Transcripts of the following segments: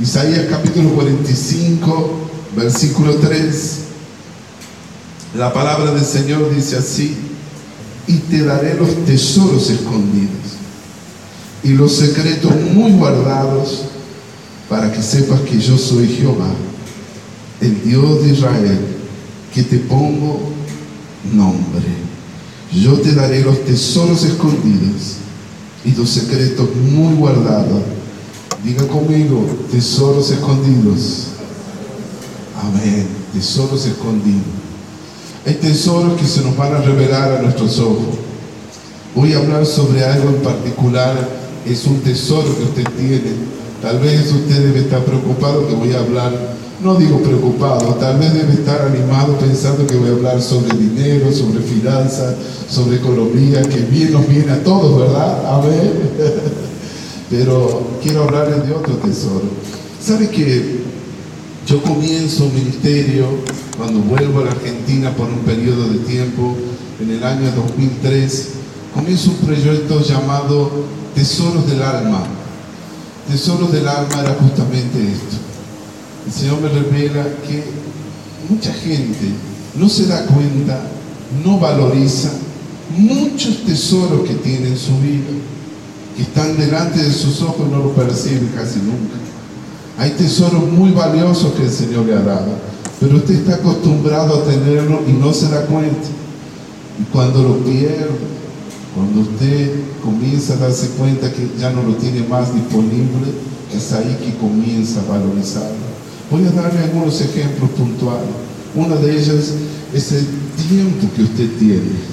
Isaías capítulo 45, versículo 3. La palabra del Señor dice así, y te daré los tesoros escondidos y los secretos muy guardados para que sepas que yo soy Jehová, el Dios de Israel, que te pongo nombre. Yo te daré los tesoros escondidos y los secretos muy guardados. Diga conmigo, tesoros escondidos. Amén, tesoros escondidos. Hay tesoros que se nos van a revelar a nuestros ojos. Voy a hablar sobre algo en particular. Es un tesoro que usted tiene. Tal vez usted debe estar preocupado que voy a hablar, no digo preocupado, tal vez debe estar animado pensando que voy a hablar sobre dinero, sobre finanzas, sobre economía, que bien nos viene a todos, ¿verdad? Amén. Pero quiero hablarles de otro tesoro. ¿Sabe que yo comienzo un ministerio cuando vuelvo a la Argentina por un periodo de tiempo, en el año 2003, comienzo un proyecto llamado Tesoros del Alma tesoros del alma era justamente esto. El Señor me revela que mucha gente no se da cuenta, no valoriza muchos tesoros que tiene en su vida, que están delante de sus ojos no lo percibe casi nunca. Hay tesoros muy valiosos que el Señor le ha dado, pero usted está acostumbrado a tenerlo y no se da cuenta. Y cuando lo pierde, cuando usted comienza a darse cuenta que ya no lo tiene más disponible, es ahí que comienza a valorizarlo. Voy a darle algunos ejemplos puntuales. Una de ellas es el tiempo que usted tiene.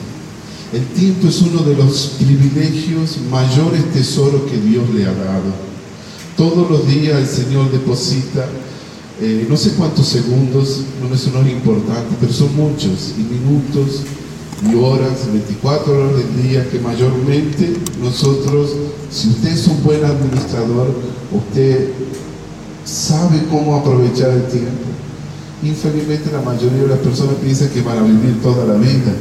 El tiempo es uno de los privilegios, mayores tesoros que Dios le ha dado. Todos los días el Señor deposita, eh, no sé cuántos segundos, no, es importante, pero son muchos, y minutos, y horas, 24 horas del día, que mayormente nosotros, si usted es un buen administrador, usted sabe cómo aprovechar el tiempo. Infelizmente la mayoría de las personas piensan que van a vivir toda la vida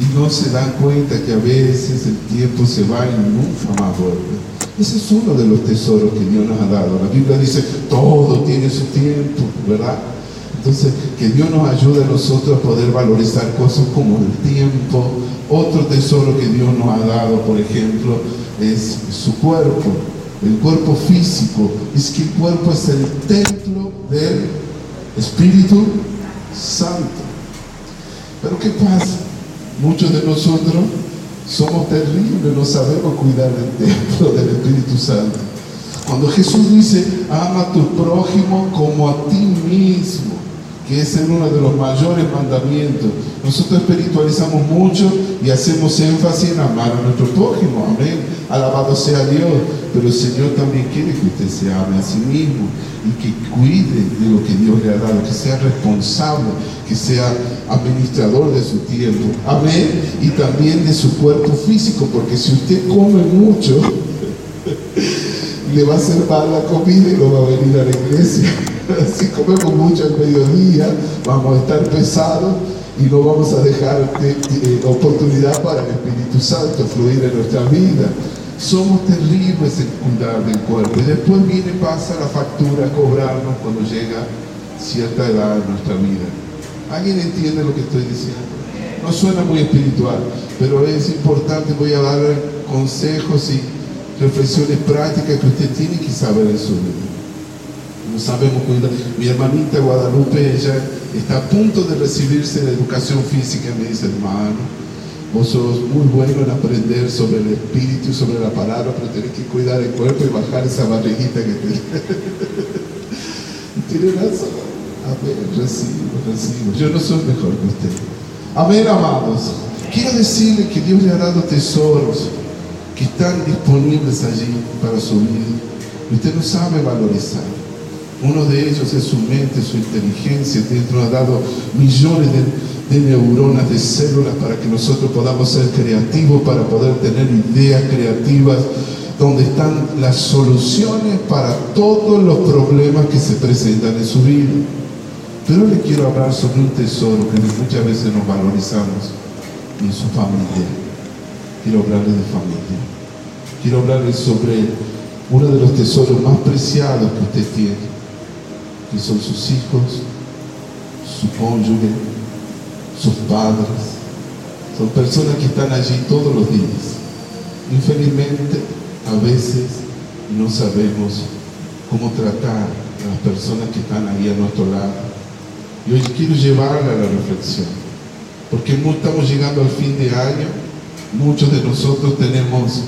y no se dan cuenta que a veces el tiempo se va y nunca más vuelve. Ese es uno de los tesoros que Dios nos ha dado. La Biblia dice, todo tiene su tiempo, ¿verdad? Entonces, que Dios nos ayude a nosotros a poder valorizar cosas como el tiempo. Otro tesoro que Dios nos ha dado, por ejemplo, es su cuerpo, el cuerpo físico. Es que el cuerpo es el templo del Espíritu Santo. Pero ¿qué pasa? Muchos de nosotros somos terribles, no sabemos cuidar del templo del Espíritu Santo. Cuando Jesús dice, ama a tu prójimo como a ti mismo, que es uno de los mayores mandamientos. Nosotros espiritualizamos mucho y hacemos énfasis en amar a nuestro prójimo, amén. Alabado sea Dios, pero el Señor también quiere que usted se ame a sí mismo y que cuide de lo que Dios le ha dado, que sea responsable, que sea administrador de su tiempo, amén, y también de su cuerpo físico, porque si usted come mucho, le va a hacer mal la comida y no va a venir a la iglesia. si comemos mucho al mediodía, vamos a estar pesados y no vamos a dejar oportunidad para el Espíritu Santo fluir en nuestra vida. Somos terribles en cuidar del cuerpo y después viene, pasa la factura a cobrarnos cuando llega cierta edad en nuestra vida. ¿Alguien entiende lo que estoy diciendo? No suena muy espiritual, pero es importante, voy a dar consejos y reflexiones prácticas que usted tiene que saber en su vida no sabemos cuidar. Mi hermanita Guadalupe, ella está a punto de recibirse en educación física me dice, hermano, vos sos muy bueno en aprender sobre el espíritu y sobre la palabra, pero tenés que cuidar el cuerpo y bajar esa barriguita que tenés. Tiene razón. Amén, recibo, recibo. Yo no soy mejor que usted. Amén, amados. Quiero decirle que Dios le ha dado tesoros que están disponibles allí para su vida. Usted no sabe valorizar. Uno de ellos es su mente, su inteligencia. Dios ha dado millones de, neuronas, de células para que nosotros podamos ser creativos, para poder tener ideas creativas, donde están las soluciones para todos los problemas que se presentan en su vida. Pero le quiero hablar sobre un tesoro que muchas veces nos valorizamos en su familia. Quiero hablarle de familia. Quiero hablarle sobre uno de los tesoros más preciados que usted tiene, que son sus hijos, su cónyuge, sus padres. Son personas que están allí todos los días. Infelizmente, a veces no sabemos cómo tratar a las personas que están ahí a nuestro lado. Y hoy quiero llevarla a la reflexión, porque estamos llegando al fin de año, muchos de nosotros tenemos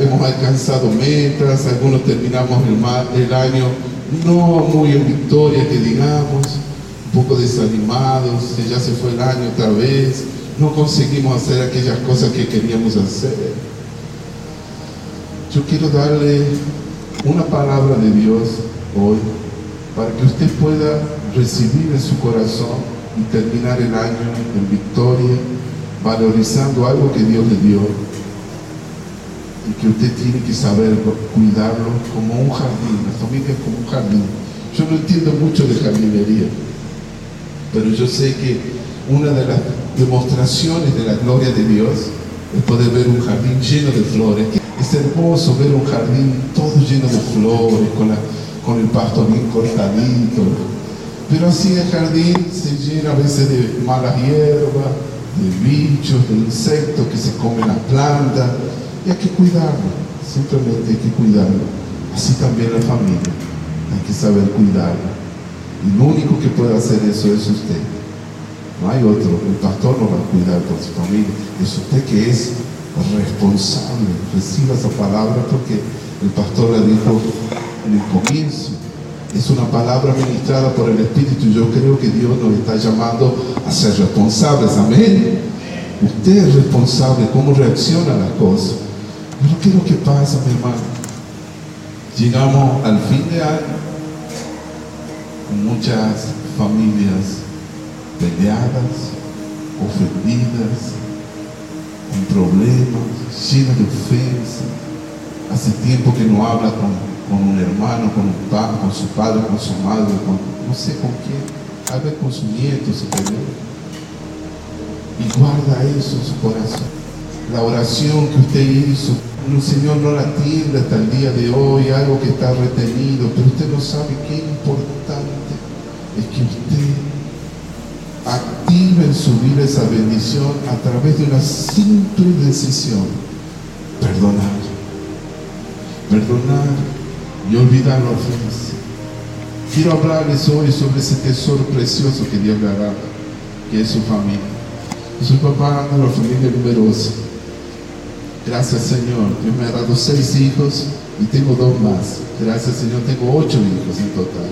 hemos alcanzado metas, algunos terminamos el, el año no muy en victoria, que digamos, un poco desanimados, ya se fue el año otra vez, no conseguimos hacer aquellas cosas que queríamos hacer. Yo quiero darle una palabra de Dios hoy para que usted pueda recibir en su corazón y terminar el año en victoria, valorizando algo que Dios le dio y que usted tiene que saber cuidarlo como un jardín, la familia es como un jardín. Yo no entiendo mucho de jardinería, pero yo sé que una de las demostraciones de la gloria de Dios es poder ver un jardín lleno de flores. Es hermoso ver un jardín todo lleno de flores, con, el pasto bien cortadito. Pero así el jardín se llena a veces de malas hierbas, de bichos, de insectos que se comen las plantas y hay que cuidarlo, simplemente hay que cuidarlo. Así también la familia, hay que saber cuidarla. Y lo único que puede hacer eso es usted. No hay otro. El pastor no va a cuidar por su familia. Es usted que es responsable. Reciba esa palabra porque el pastor la dijo en el comienzo. Es una palabra ministrada por el Espíritu yo creo que Dios nos está llamando a ser responsables. Amén. Usted es responsable cómo reacciona a las cosas. Pero ¿qué es lo que pasa, mi hermano? Llegamos al fin de año con muchas familias peleadas, ofendidas, con problemas, llenas de ofensa. Hace tiempo que no habla con, un hermano, con, un padre, con su padre, con su madre, con, no sé con quién, vez con su nieto se peleó. Y guarda eso en su corazón. La oración que usted hizo el Señor no la atiende hasta el día de hoy, algo que está retenido, pero usted no sabe qué importante es que usted active en su vida esa bendición a través de una simple decisión, perdonar, perdonar y olvidar la ofensa. Quiero hablarles hoy sobre ese tesoro precioso que Dios le ha dado, que es su familia. Su papá anda la familia numerosa Gracias Señor, Dios me ha dado seis hijos y tengo dos más. Gracias Señor, tengo ocho hijos en total.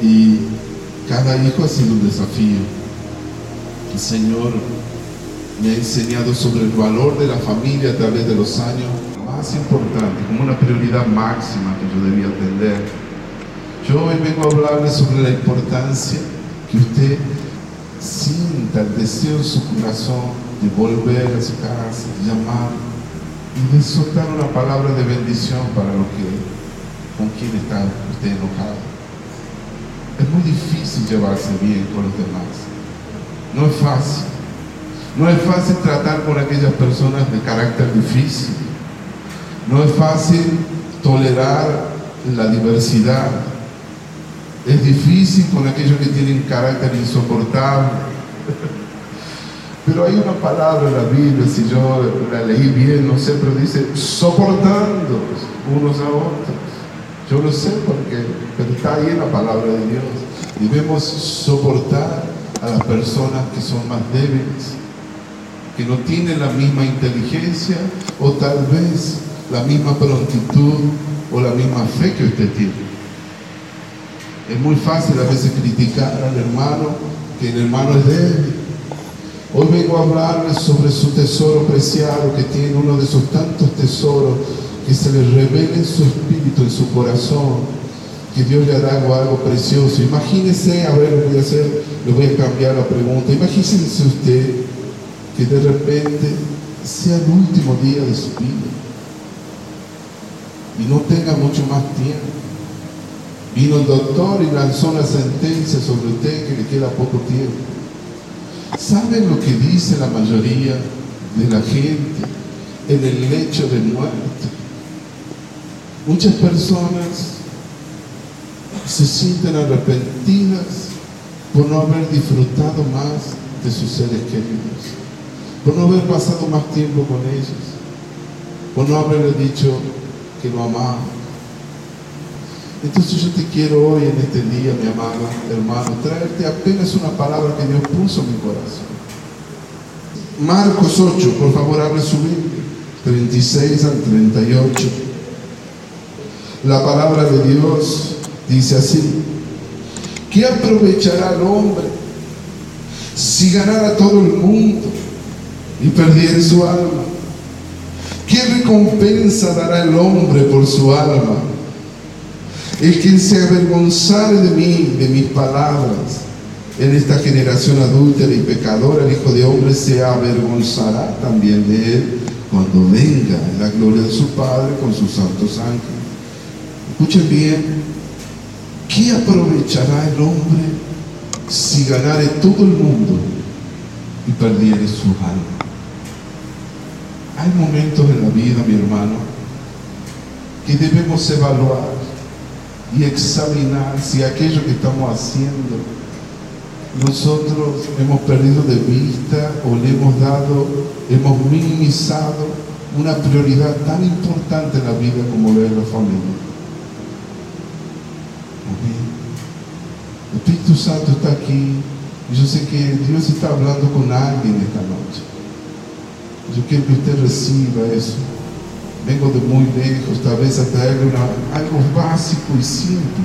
Y cada hijo ha sido un desafío. El Señor me ha enseñado sobre el valor de la familia a través de los años más importante, como una prioridad máxima que yo debía atender. Yo hoy vengo a hablarle sobre la importancia que usted sienta el deseo en su corazón de volver a su casa, llamar y de soltar una palabra de bendición para lo que, con quien está usted enojado. Es muy difícil llevarse bien con los demás. No es fácil. No es fácil tratar con aquellas personas de carácter difícil. No es fácil tolerar la diversidad. Es difícil con aquellos que tienen carácter insoportable. Pero hay una palabra en la Biblia, si yo la leí bien, no sé, pero dice soportando unos a otros. Yo lo sé porque pero está ahí en la palabra de Dios. Debemos soportar a las personas que son más débiles, que no tienen la misma inteligencia o tal vez la misma prontitud o la misma fe que usted tiene. Es muy fácil a veces criticar al hermano, que el hermano es débil Hoy vengo a hablarles sobre su tesoro preciado que tiene uno de sus tantos tesoros que se le revela en su espíritu, en su corazón, que Dios le hará algo, precioso. Imagínese, a ver, lo voy a hacer, le voy a cambiar la pregunta. Imagínese usted que de repente sea el último día de su vida y no tenga mucho más tiempo. Vino el doctor y lanzó una sentencia sobre usted que le queda poco tiempo. ¿Saben lo que dice la mayoría de la gente en el lecho de muerte? Muchas personas se sienten arrepentidas por no haber disfrutado más de sus seres queridos, por no haber pasado más tiempo con ellos, por no haberle dicho que lo amaba. Entonces yo te quiero hoy en este día, mi amado hermano, traerte apenas una palabra que Dios puso en mi corazón. Marcos 8, por favor, abre su Biblia, 36 al 38. La palabra de Dios dice así, ¿qué aprovechará el hombre si ganara todo el mundo y perdiera su alma? ¿Qué recompensa dará el hombre por su alma? El que se avergonzare de mí, de mis palabras, en esta generación adúltera y pecadora, el Hijo de Hombre se avergonzará también de él cuando venga en la gloria de su Padre con sus santos ángeles. Escuchen bien, ¿qué aprovechará el hombre si ganare todo el mundo y perdiere su alma? Hay momentos en la vida, mi hermano, que debemos evaluar y examinar si aquello que estamos haciendo nosotros hemos perdido de vista o le hemos dado, hemos minimizado una prioridad tan importante en la vida como ver la familia. El Espíritu Santo está aquí y yo sé que Dios está hablando con alguien esta noche. Yo quiero que usted reciba eso. Vengo de muy lejos, tal vez a traerle algo básico y simple,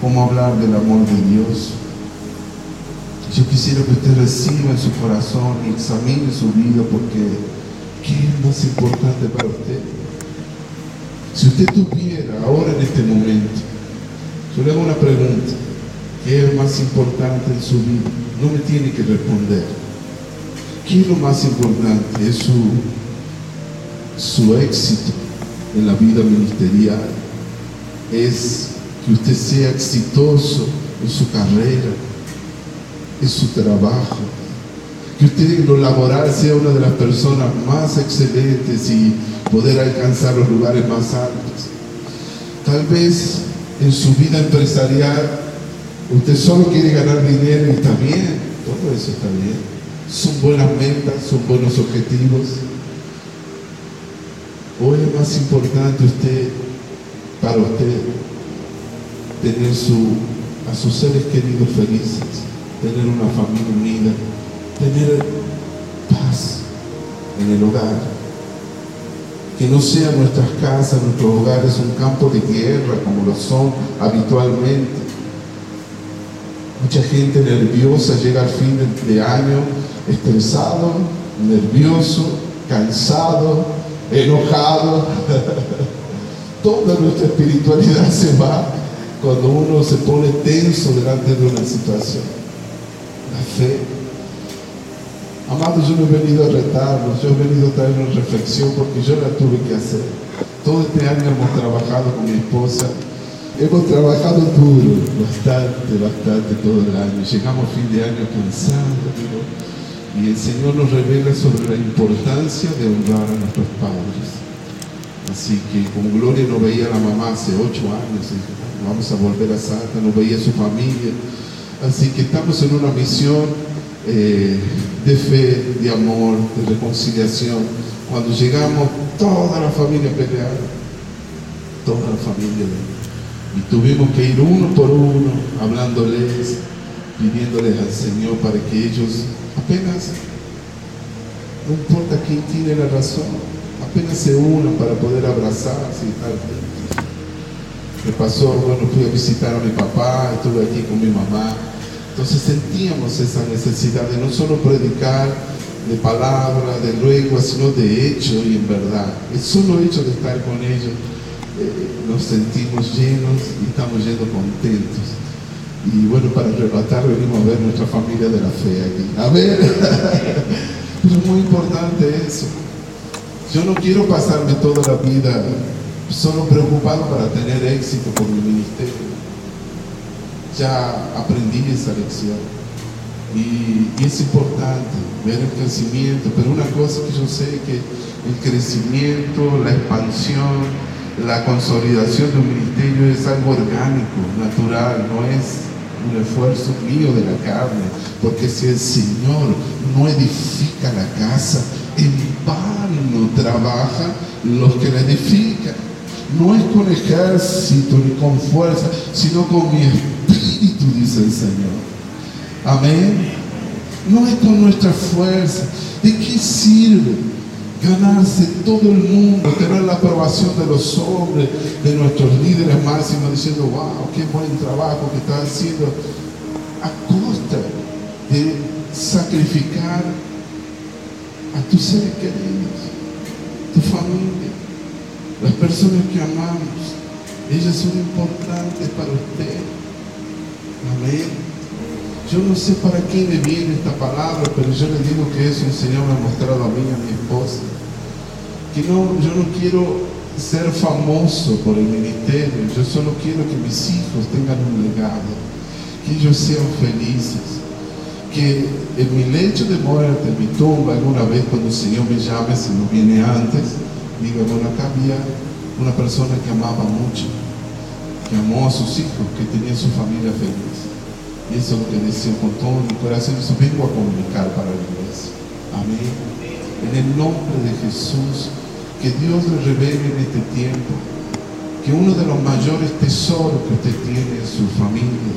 como hablar del amor de Dios. Yo quisiera que usted reciba en su corazón y examine su vida porque ¿qué es más importante para usted? Si usted tuviera ahora en este momento, yo le hago una pregunta, ¿qué es más importante en su vida? No me tiene que responder. ¿Qué es lo más importante? Es su, su éxito en la vida ministerial. Es que usted sea exitoso en su carrera, en su trabajo. Que usted en lo laboral sea una de las personas más excelentes y poder alcanzar los lugares más altos. Tal vez en su vida empresarial usted solo quiere ganar dinero y está bien, todo eso está bien son buenas metas, son buenos objetivos. Hoy es más importante usted, para usted, tener su, a sus seres queridos felices, tener una familia unida, tener paz en el hogar. Que no sean nuestras casas, nuestros hogares un campo de guerra como lo son habitualmente. Mucha gente nerviosa llega al fin de año estresado, nervioso, cansado, enojado. Toda nuestra espiritualidad se va cuando uno se pone tenso delante de una situación. La fe. Amados, yo no he venido a retarlos, yo he venido a traer una reflexión porque yo la tuve que hacer. Todo este año hemos trabajado con mi esposa, hemos trabajado duro, bastante, bastante todo el año. Llegamos a fin de año cansados, y el Señor nos revela sobre la importancia de honrar a nuestros padres. Así que con Gloria no veía a la mamá hace ocho años, vamos a volver a Santa, no veía a su familia. Así que estamos en una misión eh, de fe, de amor, de reconciliación. Cuando llegamos, toda la familia peleada, toda la familia. Y tuvimos que ir uno por uno, hablándoles, pidiéndoles al Señor para que ellos apenas, no importa quién tiene la razón, apenas se unan para poder abrazarse y tal. Me pasó, bueno, fui a visitar a mi papá, estuve aquí con mi mamá, entonces sentíamos esa necesidad de no solo predicar de palabra, de lengua, sino de hecho y en verdad. El solo hecho de estar con ellos eh, nos sentimos llenos y estamos yendo contentos. Y bueno, para arrebatar venimos a ver nuestra familia de la fe aquí. A ver, es muy importante eso. Yo no quiero pasarme toda la vida solo preocupado para tener éxito con mi ministerio. Ya aprendí esa lección. Y, y, es importante ver el crecimiento, pero una cosa que yo sé que el crecimiento, la expansión, la consolidación de un ministerio es algo orgánico, natural, no es un esfuerzo mío de la carne, porque si el Señor no edifica la casa, en vano trabaja los que la edifican. No es con ejército ni con fuerza, sino con mi espíritu, dice el Señor. Amén. No es con nuestra fuerza. ¿De qué sirve ganarse todo el mundo, tener la aprobación de los hombres, de nuestros líderes máximos, diciendo, wow, qué buen trabajo que está haciendo, a costa de sacrificar a tus seres queridos, tu familia, las personas que amamos. Ellas son importantes para usted. Amén. Yo no sé para quién le viene esta palabra, pero yo le digo que eso el Señor me ha mostrado a mí y a mi esposa. Que no, yo no quiero ser famoso por el ministerio, yo solo quiero que mis hijos tengan un legado, que ellos sean felices, que en mi lecho de muerte, en mi tumba, alguna vez cuando el Señor me llame, si no viene antes, diga, bueno, acá había una persona que amaba mucho, que amó a sus hijos, que tenía su familia feliz. Y eso es lo que con todo mi corazón. Eso vengo a comunicar para la iglesia. Amén. En el nombre de Jesús, que Dios le revele en este tiempo que uno de los mayores tesoros que usted tiene es su familia.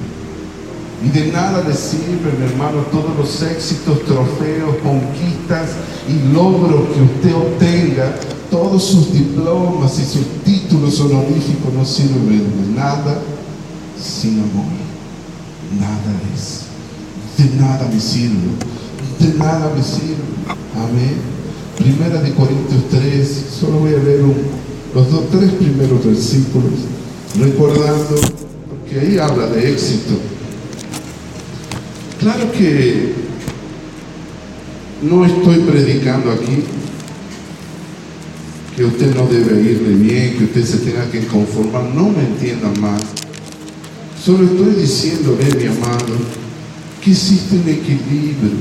Y de nada le sirve, mi hermano, todos los éxitos, trofeos, conquistas y logros que usted obtenga, todos sus diplomas y sus títulos honoríficos no sirven de nada sin amor nada es. De nada me sirve. De nada me sirve. Amén. Primera de Corintios 3, solo voy a leer los dos, tres primeros versículos, recordando, porque ahí habla de éxito. Claro que no estoy predicando aquí que usted no debe irle bien, que usted se tenga que conformar, no me entiendan más. Solo estoy diciéndole, mi amado, que existe un equilibrio,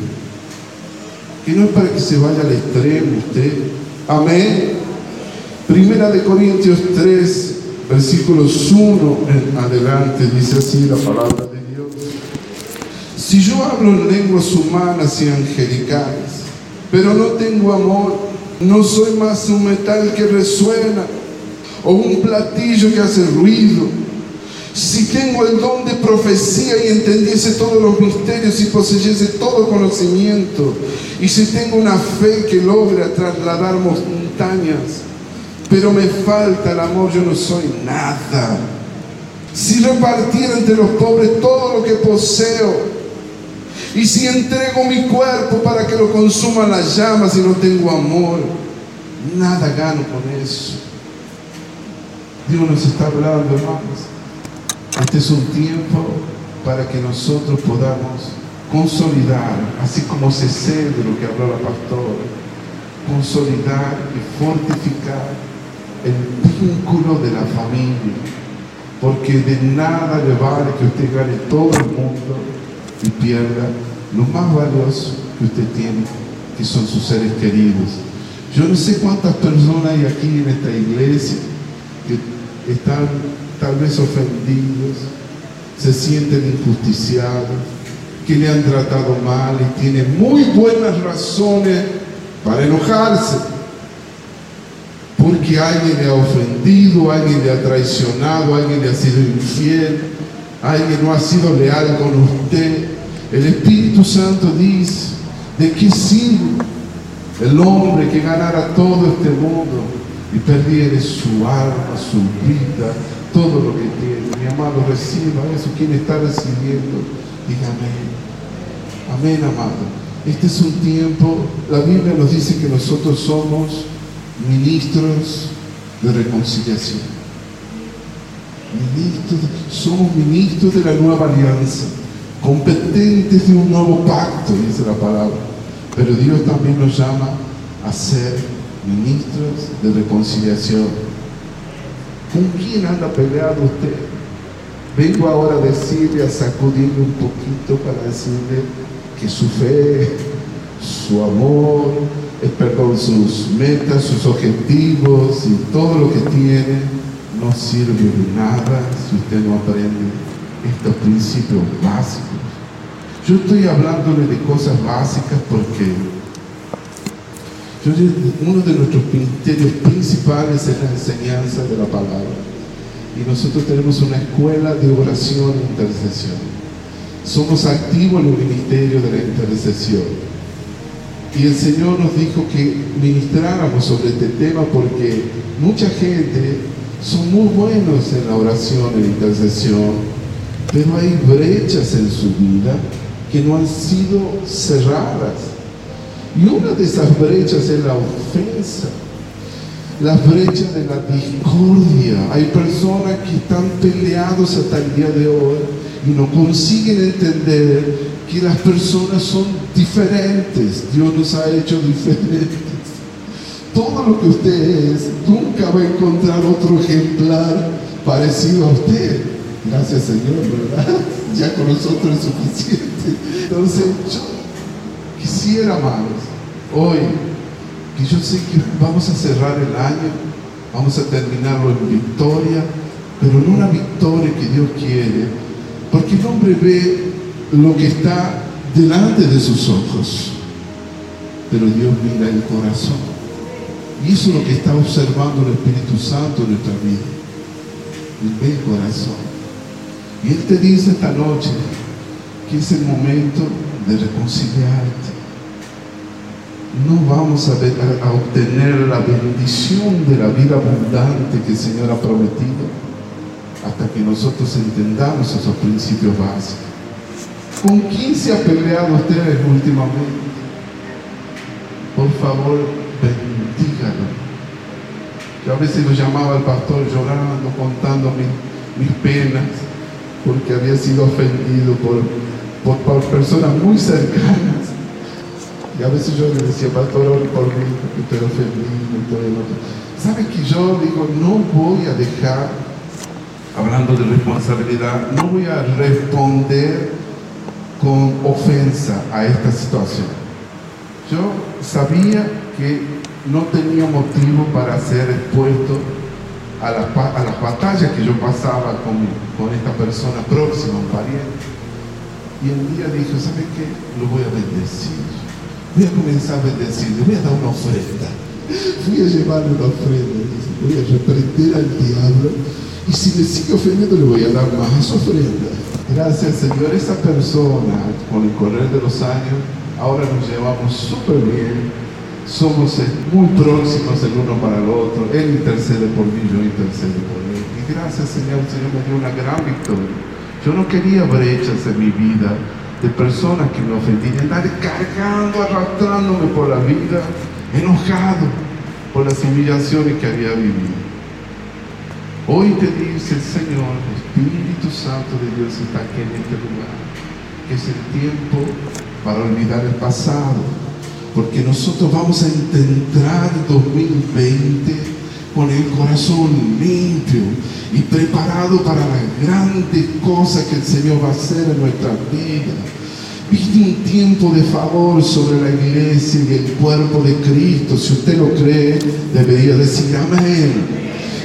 que no es para que se vaya al extremo usted. Amén. Primera de Corintios 3, versículos 1 en adelante, dice así la palabra de Dios. Si yo hablo en lenguas humanas y angelicales, pero no tengo amor, no soy más un metal que resuena o un platillo que hace ruido si tengo el don de profecía y entendiese todos los misterios y poseyese todo conocimiento, y si tengo una fe que logra trasladar montañas, pero me falta el amor, yo no soy nada. Si repartiera entre los pobres todo lo que poseo, y si entrego mi cuerpo para que lo consuman las llamas y no tengo amor, nada gano con eso. Dios nos está hablando, hermanos. Este es un tiempo para que nosotros podamos consolidar, así como ese cedro que habló la pastora, consolidar y fortificar el vínculo de la familia. Porque de nada le vale que usted gane todo el mundo y pierda lo más valioso que usted tiene, que son sus seres queridos. Yo no sé cuántas personas hay aquí en esta iglesia que están tal vez ofendidos, se sienten injusticiados, que le han tratado mal y tienen muy buenas razones para enojarse. Porque alguien le ha ofendido, alguien le ha traicionado, alguien le ha sido infiel, alguien no ha sido leal con usted. El Espíritu Santo dice, ¿de qué sirve el hombre que ganara todo este mundo y perdiera su alma, su vida, todo lo que tiene. Mi amado, reciba eso. Quien está recibiendo, diga amén. Amén, amado. Este es un tiempo, la Biblia nos dice que nosotros somos ministros de reconciliación. Ministros, somos ministros de la nueva alianza, competentes de un nuevo pacto, dice la palabra. Pero Dios también nos llama a ser ministros de reconciliación ¿Con quién anda peleado usted? Vengo ahora a decirle, a sacudirle un poquito para decirle que su fe, su amor, eh, perdón, sus metas, sus objetivos y todo lo que tiene no sirve de nada si usted no aprende estos principios básicos. Yo estoy hablándole de cosas básicas porque uno de nuestros ministerios principales es la enseñanza de la palabra. Y nosotros tenemos una escuela de oración e intercesión. Somos activos en el ministerio de la intercesión. Y el Señor nos dijo que ministráramos sobre este tema porque mucha gente son muy buenos en la oración e intercesión, pero hay brechas en su vida que no han sido cerradas y una de esas brechas es la ofensa, la brecha de la discordia. Hay personas que están peleados hasta el día de hoy y no consiguen entender que las personas son diferentes. Dios nos ha hecho diferentes. Todo lo que usted es, nunca va a encontrar otro ejemplar parecido a usted. Gracias Señor, ¿verdad? Ya con nosotros es suficiente. Entonces, yo quisiera, amados, hoy, que yo sé que vamos a cerrar el año, vamos a terminarlo en victoria, pero no una victoria que Dios quiere, porque el hombre ve lo que está delante de sus ojos, pero Dios mira el corazón. Y eso es lo que está observando el Espíritu Santo en nuestra vida. Él ve el corazón. Y Él te dice esta noche que es el momento de reconciliarte no vamos a, obtener la bendición de la vida abundante que el Señor ha prometido hasta que nosotros entendamos esos principios básicos. ¿Con quién se ha peleado ustedes últimamente? Por favor, bendígalo. Yo a veces lo llamaba al pastor llorando, contando mis, penas, porque había sido ofendido por, por personas muy cercanas y a veces yo le decía, pastor, ore por mí, estoy ofendido y todo el otro. ¿Sabe que yo digo, no voy a dejar, hablando de responsabilidad, no voy a responder con ofensa a esta situación? Yo sabía que no tenía motivo para ser expuesto a, a las batallas que yo pasaba con, con esta persona próxima, un pariente. Y el día dije, ¿sabe qué? Lo voy a bendecir voy a comenzar a bendecirle, voy a dar una ofrenda. Voy a llevarle una ofrenda, voy a reprender al diablo y si me sigue ofendiendo le voy a dar más ofrenda. Gracias Señor, esa persona con el correr de los años, ahora nos llevamos súper bien, somos muy próximos el uno para el otro, Él intercede por mí, yo intercedo por Él. Y gracias Señor, el Señor me dio una gran victoria. Yo no quería brechas en mi vida, de personas que me ofendían, andar cargando, arrastrándome por la vida, enojado por las humillaciones que había vivido. Hoy te dice el Señor, el Espíritu Santo de Dios está aquí en este lugar, que es el tiempo para olvidar el pasado, porque nosotros vamos a intentar 2020 con el corazón limpio y preparado para las grandes cosas que el Señor va a hacer en nuestra vida. Viene un tiempo de favor sobre la iglesia y el cuerpo de Cristo. Si usted lo cree, debería decir amén.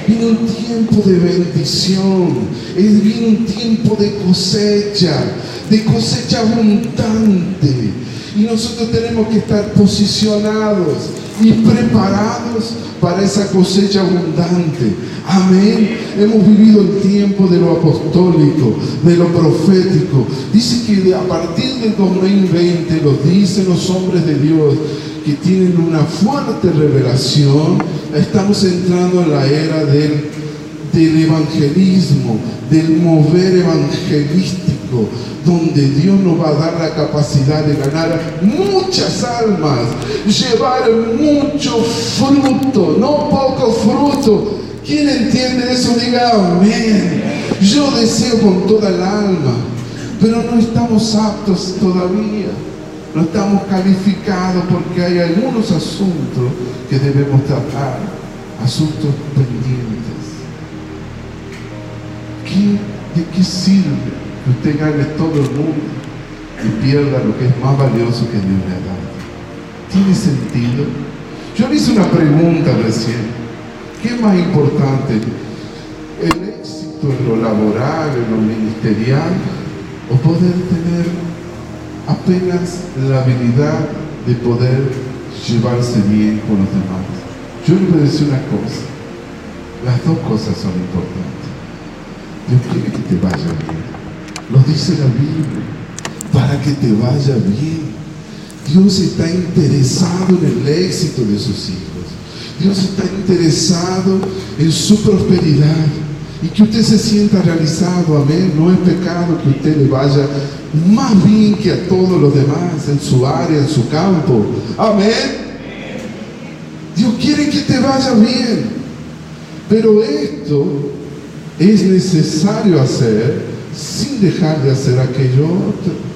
Viene un tiempo de bendición. Viene un tiempo de cosecha, de cosecha abundante. Y nosotros tenemos que estar posicionados y preparados para esa cosecha abundante. Amén. Hemos vivido el tiempo de lo apostólico, de lo profético. Dice que a partir del 2020, lo dicen los hombres de Dios, que tienen una fuerte revelación, estamos entrando en la era del, del evangelismo, del mover evangelístico donde Dios nos va a dar la capacidad de ganar muchas almas, llevar mucho fruto, no poco fruto. ¿Quién entiende eso? Diga amén. Yo deseo con toda el alma, pero no estamos aptos todavía. No estamos calificados porque hay algunos asuntos que debemos tratar, asuntos pendientes. ¿De qué sirve que usted gane todo el mundo y pierda lo que es más valioso que Dios le ha dado. ¿Tiene sentido? Yo le hice una pregunta recién. ¿Qué es más importante? culto, en lo laboral, en lo ministerial, o poder tener apenas la habilidad de poder llevarse bien con los demás. Yo le voy a decir una cosa, las dos cosas son importantes. Dios quiere que te vaya bien, lo dice la Biblia, para que te vaya bien. Dios está interesado en el éxito de sus hijos. Dios está interesado en su prosperidad y que usted se sienta realizado, amén. No es pecado que usted le vaya más bien que a todos los demás en su área, en su campo, amén. Dios quiere que te vaya bien, pero esto es necesario hacer sin dejar de hacer aquello otro.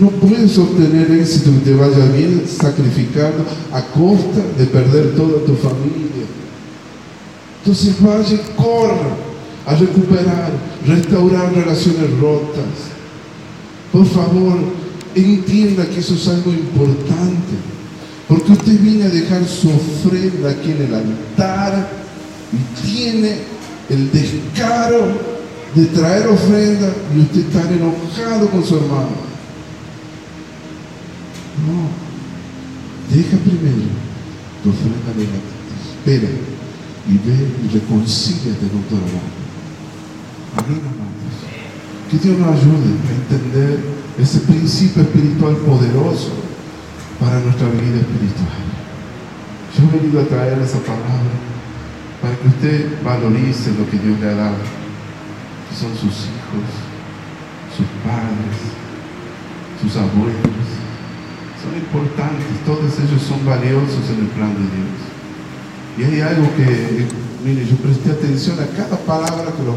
No puedes obtener éxito que te vaya bien sacrificando a costa de perder toda tu familia. Entonces vaya y corra a recuperar, restaurar relaciones rotas. Por favor, entienda que eso es algo importante. Porque usted viene a dejar su ofrenda aquí en el altar y tiene el descaro de traer ofrenda y usted está enojado con su hermano. No. Deja primero tu ofrenda negativa. Espera y ve y reconcíliate con tu hermano. Amén, amados. Que Dios nos ayude a entender ese principio espiritual poderoso para nuestra vida espiritual. Yo he venido a traer esa palabra para que usted valorice lo que Dios le ha dado, son sus hijos, sus padres, sus abuelos, son importantes, todos ellos son valiosos en el plan de Dios. Y hay algo que, mire, yo presté atención a cada palabra que los,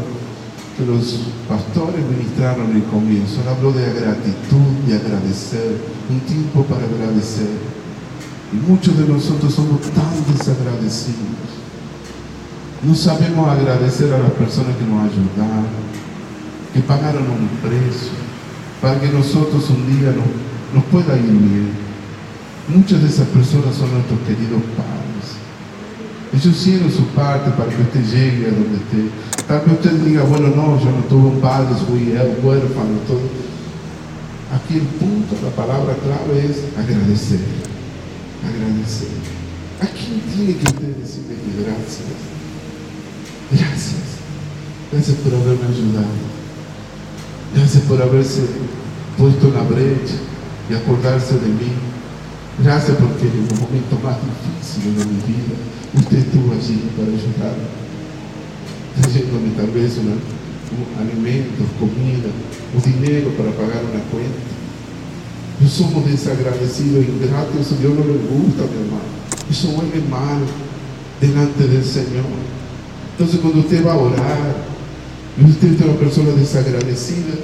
que los pastores ministraron en el comienzo. habló de gratitud, de agradecer, un tiempo para agradecer. Y muchos de nosotros somos tan desagradecidos. No sabemos agradecer a las personas que nos ayudaron, que pagaron un precio, para que nosotros un día nos, nos pueda ir bien. Muchas de esas personas son nuestros queridos padres. Ellos hicieron su parte para que usted llegue a donde esté. Tal vez usted diga, bueno, no, yo no tuve un padre, fui huérfano, todo. Aquí el punto, la palabra clave es agradecer. Agradecer. ¿A quién tiene que usted decirle que gracias? Gracias. Gracias por haberme ayudado. Gracias por haberse puesto en la brecha y acordarse de mí. Gracias porque en los momentos más difíciles de mi vida usted estuvo allí para ayudarme, trayéndome tal vez un, alimentos, comida, o dinero para pagar una cuenta. No somos desagradecidos, ingratos, Dios no le gusta, mi hermano. Eso huele mal delante del Señor. Entonces cuando usted va a orar usted es una persona desagradecida,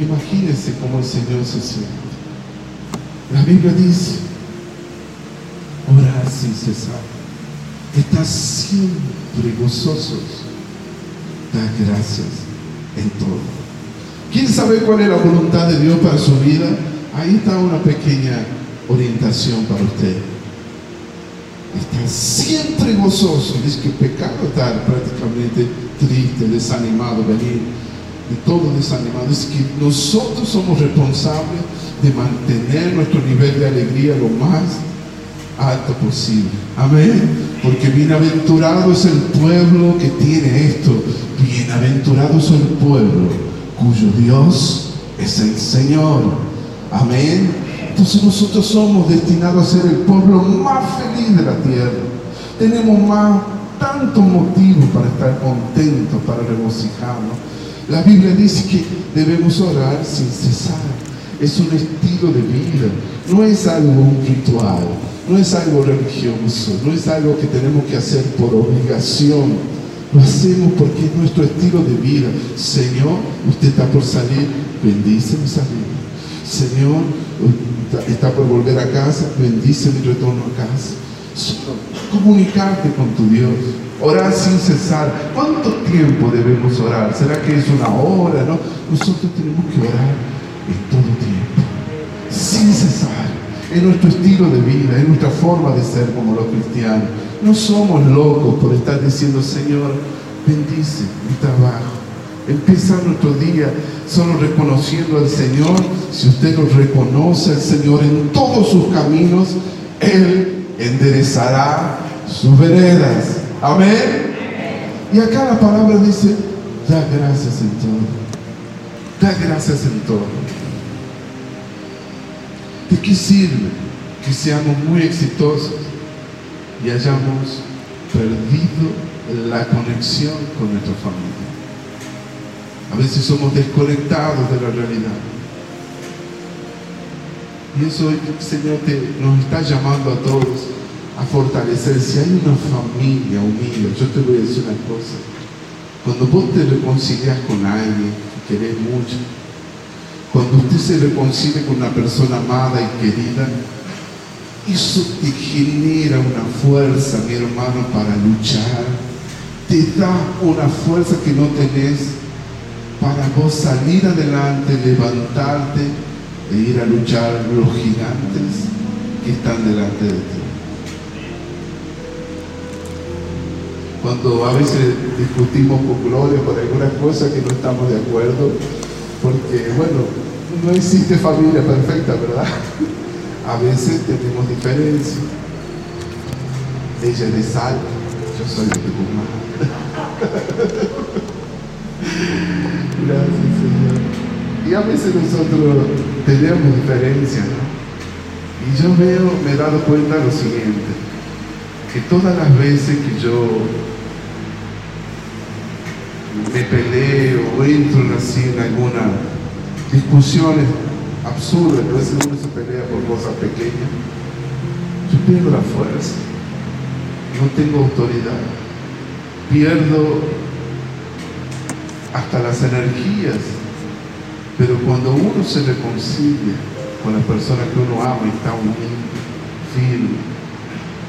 imagínese cómo el Señor se siente. La Biblia dice, orar sin cesar. Está siempre gozosos. Da gracias en todo. ¿Quién sabe cuál es la voluntad de Dios para su vida? Ahí está una pequeña orientación para usted. Está siempre gozoso. Dice que pecado estar prácticamente triste, desanimado, venir de todo desanimado. Es que nosotros somos responsables de mantener nuestro nivel de alegría lo más alto posible. Amén. Porque bienaventurado es el pueblo que tiene esto. Bienaventurado es el pueblo cuyo Dios es el Señor. Amén. Entonces nosotros somos destinados a ser el pueblo más feliz de la tierra. Tenemos más tantos motivos para estar contentos, para regocijarnos. La Biblia dice que debemos orar sin cesar. Es un estilo de vida, no es algo un ritual, no es algo religioso, no es algo que tenemos que hacer por obligación. Lo hacemos porque es nuestro estilo de vida. Señor, usted está por salir, bendice mi salida. Señor, está por volver a casa, bendice mi retorno a casa. Solo comunicarte con tu Dios. Orar sin cesar. ¿Cuánto tiempo debemos orar? ¿Será que es una hora? No. Nosotros tenemos que orar en todo tiempo. Sin cesar. Es nuestro estilo de vida, es nuestra forma de ser como los cristianos. No somos locos por estar diciendo, Señor, bendice mi trabajo. Empieza nuestro día solo reconociendo al Señor. Si usted lo reconoce al Señor en todos sus caminos, Él enderezará sus veredas. Amén. Y acá la palabra dice, da gracias en todo. Da gracias en todo. ¿De qué sirve que seamos muy exitosos y hayamos perdido la conexión con nuestra familia? A veces somos desconectados de la realidad. Y eso Señor nos está llamando a todos a fortalecer. Si hay una familia unida, yo te voy a decir una cosa. Cuando vos te reconcilias con alguien que querés mucho, cuando usted se reconcilia con una persona amada y querida, eso te genera una fuerza, mi hermano, para luchar. Te da una fuerza que no tenés para vos salir adelante, levantarte e ir a luchar los gigantes que están delante de ti. Cuando a veces discutimos con Gloria por algunas cosas que no estamos de acuerdo, porque bueno, no existe familia perfecta, ¿verdad? A veces tenemos diferencias. Ella es de sal, yo soy de Tucumán. Gracias, Señor. Y a veces nosotros tenemos diferencias, ¿no? Y yo veo, me he dado cuenta de lo siguiente, que todas las veces que yo me peleo o entro así en alguna discusiones absurdas, a veces uno se pelea por cosas pequeñas, yo pierdo la fuerza, no tengo autoridad, pierdo hasta las energías. Pero cuando uno se reconcilia con la persona que uno ama y está unido, firme,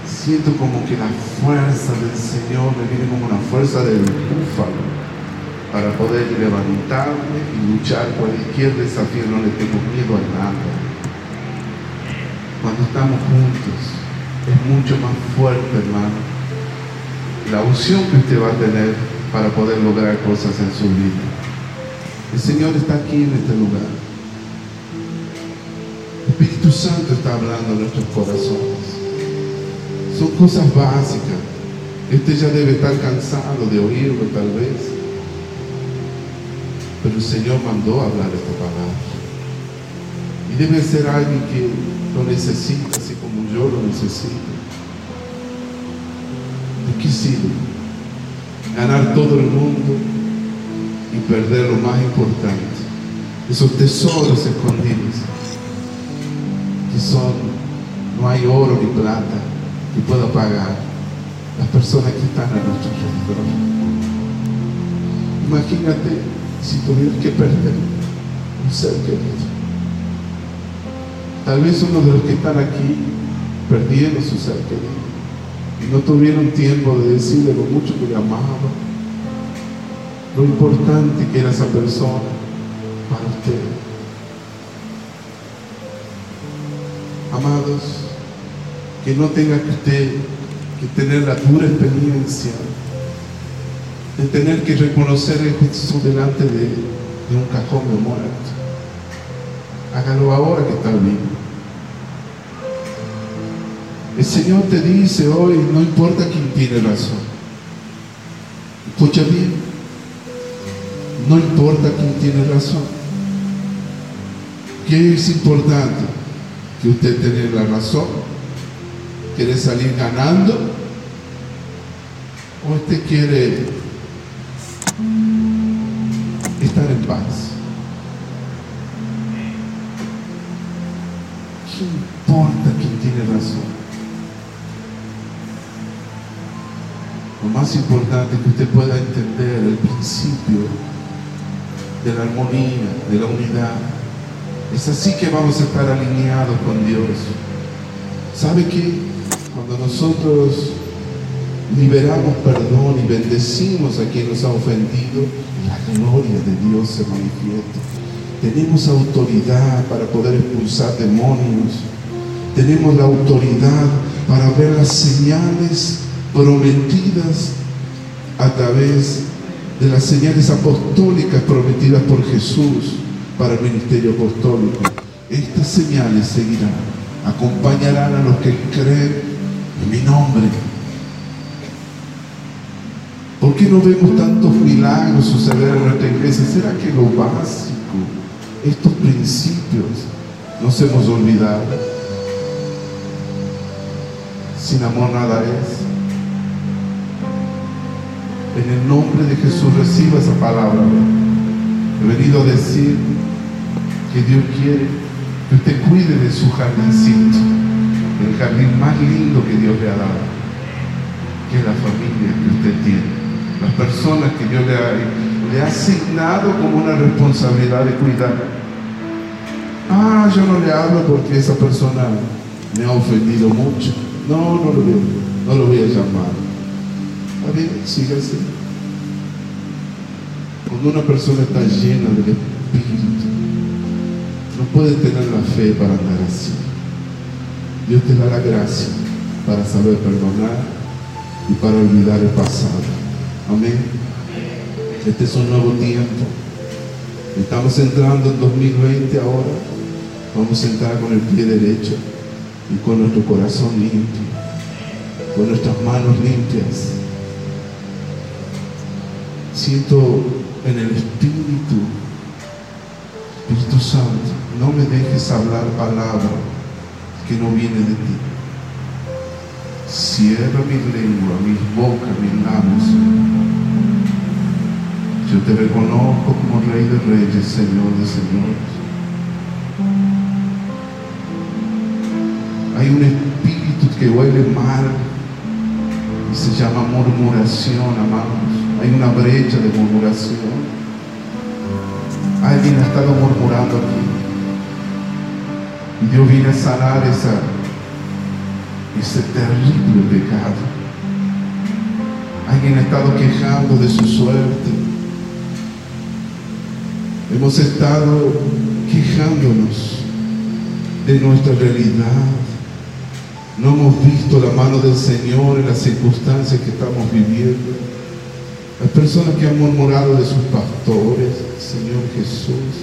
siento como que la fuerza del Señor me viene como una fuerza del búfalo para poder levantarme y luchar cualquier desafío. No le tengo miedo a nada. Cuando estamos juntos es mucho más fuerte, hermano. La unción que usted va a tener para poder lograr cosas en su vida. El Señor está aquí en este lugar. El Espíritu Santo está hablando en nuestros corazones. Son cosas básicas. Este ya debe estar cansado de oírlo tal vez. Pero el Señor mandó hablar esta palabra. Y debe ser alguien que lo necesita, así como yo lo necesito. ¿De qué sirve? ganar todo el mundo y perder lo más importante, esos tesoros escondidos, que son, no hay oro ni plata que pueda pagar las personas que están a nuestro alrededor. Imagínate si tuvieras que perder un ser querido. Tal vez uno de los que están aquí perdieron su ser querido y no tuvieron tiempo de decirle lo mucho que le amaba, lo importante que era esa persona para usted. Amados, que no tenga que usted que tener la dura experiencia de tener que reconocer a Jesús delante de, un cajón de muerto. Hágalo ahora que está vivo. El Señor te dice hoy, no importa quién tiene razón. Escucha bien. No importa quién tiene razón. ¿Qué es importante? Que usted tenga la razón. ¿Quiere salir ganando? ¿O usted quiere estar en paz? ¿Qué importa quién tiene razón? Lo más importante es que usted pueda entender el principio de la armonía, de la unidad. Es así que vamos a estar alineados con Dios. ¿Sabe qué? Cuando nosotros liberamos perdón y bendecimos a quien nos ha ofendido, la gloria de Dios se manifiesta. Tenemos autoridad para poder expulsar demonios. Tenemos la autoridad para ver las señales prometidas a través de las señales apostólicas prometidas por Jesús para el ministerio apostólico. Estas señales seguirán, acompañarán a los que creen en mi nombre. ¿Por qué no vemos tantos milagros suceder en nuestra iglesia? ¿Será que lo básico, estos principios, nos hemos olvidado? Sin amor nada es. En el nombre de Jesús reciba esa palabra. He venido a decir que Dios quiere que usted cuide de su jardincito, el jardín más lindo que Dios le ha dado, que la familia que usted tiene, las personas que Dios le ha, le ha asignado como una responsabilidad de cuidar. Ah, yo no le hablo porque esa persona me ha ofendido mucho. No, no lo voy, no lo voy a llamar. Bien, siga así. Cuando una persona está llena del Espíritu, no puede tener la fe para andar así. Dios te da la gracia para saber perdonar y para olvidar el pasado. Amén. Este es un nuevo tiempo. Estamos entrando en 2020 ahora. Vamos a entrar con el pie derecho y con nuestro corazón limpio, con nuestras manos limpias. Siento en el Espíritu, Espíritu Santo, no me dejes hablar palabra que no viene de ti. Cierra mi lengua, mis boca, mis labios. Yo te reconozco como Rey de Reyes, Señor de Señores. Hay un espíritu que huele mal y se llama murmuración, amados. Hay una brecha de murmuración. Alguien ha estado murmurando aquí. Y Dios viene a sanar esa, ese terrible pecado. Alguien ha estado quejando de su suerte. Hemos estado quejándonos de nuestra realidad. No hemos visto la mano del Señor en las circunstancias que estamos viviendo. Hay personas que han murmurado de sus pastores, Señor Jesús.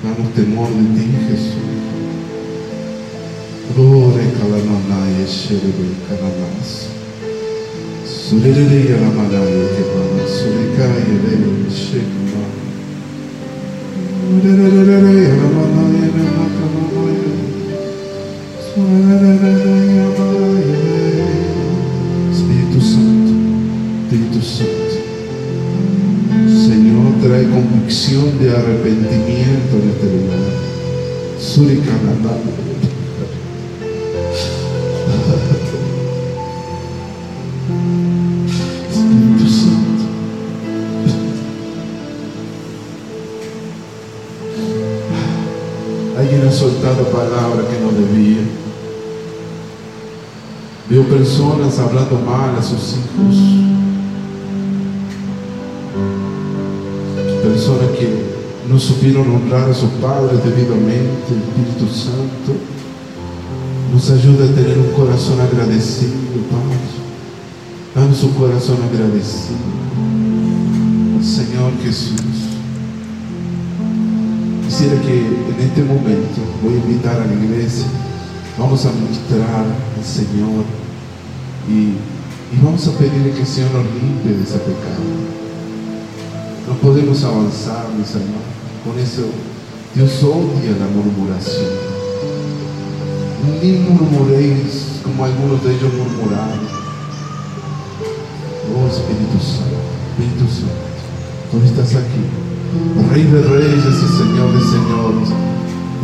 Tengamos temor de ti, Jesús. Gloria kalananaye sherebe kananas. Surere yalamanaye kebana. Surekaya lele shekma. Surere yalamanaye Surikananaye. Espíritu Santo. Alguien ha soltado palabras que no debía. Veo personas hablando mal a sus hijos. No supieron honrar a sus padres debidamente. El Espíritu Santo nos ayuda a tener un corazón agradecido, Padre. Dame su corazón agradecido. Señor Jesús. Quisiera que en este momento voy a invitar a la iglesia. Vamos a ministrar al Señor y, y vamos a pedirle que el Señor nos limpie de ese pecado. No podemos avanzar, mis hermanos. Con eso Dios odia la murmuración. Ni murmuréis como algunos de ellos murmuraron. Oh Espíritu Santo, Espíritu Santo, tú estás aquí. Rey de reyes y Señor de señores.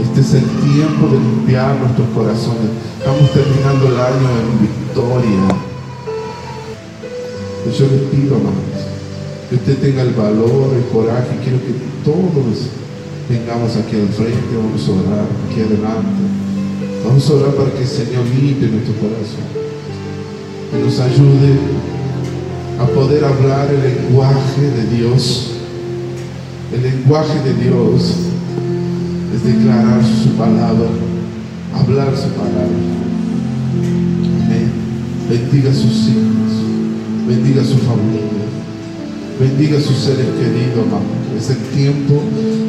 Este es el tiempo de limpiar nuestros corazones. Estamos terminando el año en victoria. Y yo les pido, amados, que usted tenga el valor, el coraje. Quiero que todos vengamos aquí al frente, vamos a orar aquí adelante. Vamos a orar para que el Señor limpie nuestro corazón. Que nos ayude a poder hablar el lenguaje de Dios. El lenguaje de Dios es declarar su palabra, hablar su palabra. Amén. Bendiga a sus hijos, bendiga a su familia. Bendiga a sus seres queridos, amado. Es el tiempo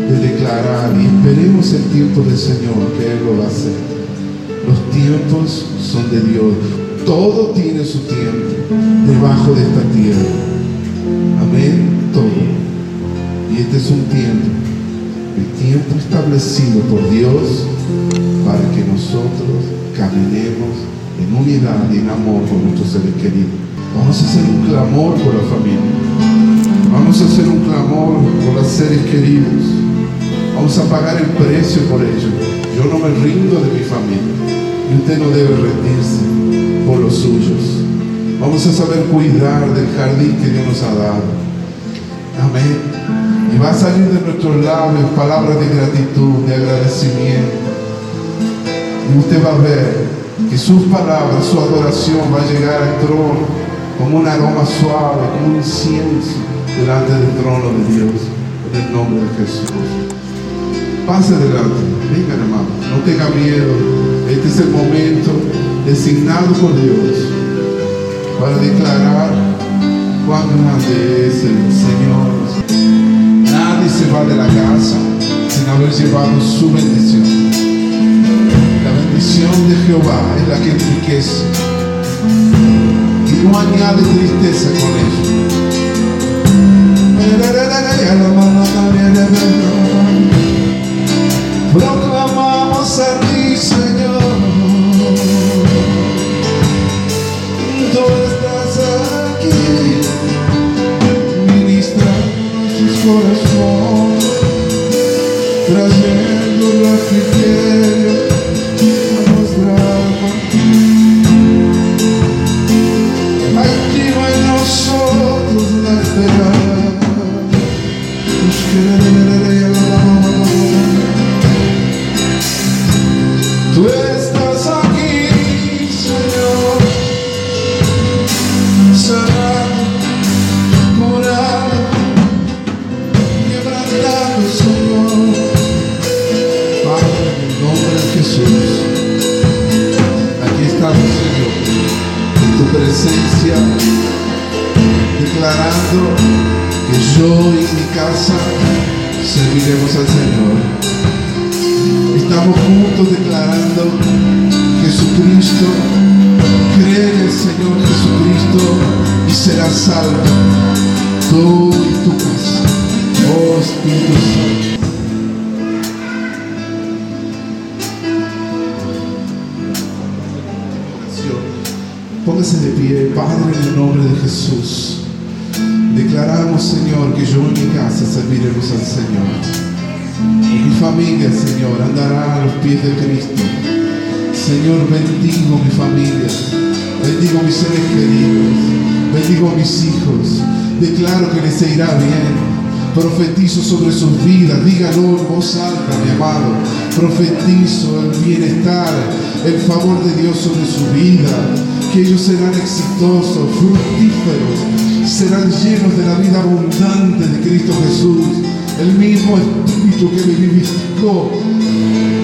de declarar y esperemos el tiempo del Señor que Él lo va a hacer. Los tiempos son de Dios. Todo tiene su tiempo debajo de esta tierra. Amén. Todo. Y este es un tiempo. El tiempo establecido por Dios para que nosotros caminemos en unidad y en amor con nuestros seres queridos. Vamos a hacer un clamor por la familia. Vamos a hacer un clamor por los seres queridos. Vamos a pagar el precio por ellos. Yo no me rindo de mi familia. Y usted no debe rendirse por los suyos. Vamos a saber cuidar del jardín que Dios nos ha dado. Amén. Y va a salir de nuestros labios palabras de gratitud, de agradecimiento. Y usted va a ver que sus palabras, su adoración va a llegar al trono como un aroma suave, como un incienso delante del trono de Dios, en el nombre de Jesús. Pase adelante, venga hermano, no tenga miedo. Este es el momento designado por Dios para declarar cuán grande es el Señor. Nadie se va de la casa sin haber llevado su bendición. La bendición de Jehová es la que enriquece y no añade tristeza con ello. Proclamamos a ti, Señor. Tú estás aquí, ministra nuestros corazones, trayendo la criterio mis hijos. Declaro que les irá bien. Profetizo sobre sus vidas, dígalo en voz alta, mi amado. Profetizo el bienestar, el favor de Dios sobre su vida, que ellos serán exitosos, fructíferos, serán llenos de la vida abundante de Cristo Jesús. El mismo Espíritu que vivificó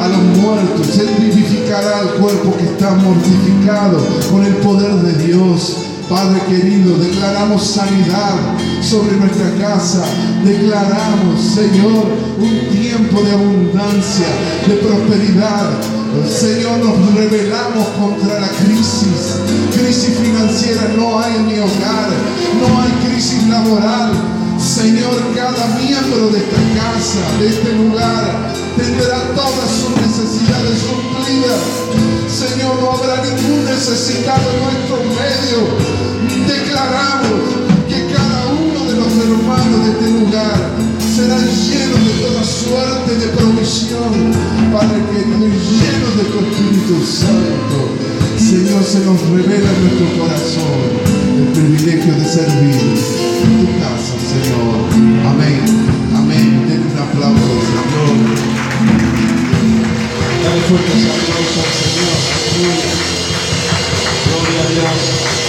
a los muertos, Él vivificará al cuerpo que está mortificado con el poder de Dios. Padre querido, declaramos sanidad sobre nuestra casa. Declaramos, Señor, un tiempo de abundancia, de prosperidad. Señor, nos rebelamos contra la crisis. Crisis financiera no hay en mi hogar. No hay crisis laboral. Señor, cada miembro de esta casa, de este lugar, tendrá todas sus necesidades suplidas. Señor, no habrá ningún necesitado en nuestro medio. Declaramos que cada uno de los hermanos de este lugar será lleno de toda suerte de provisión, Padre querido, y lleno de tu Espíritu Santo. Señor, se nos revela en nuestro corazón el privilegio de servir en tu casa, Señor. Amén. Amén. Den un aplauso al Señor. Dale fuertes aplausos al Señor. Aleluya. Gloria a Dios.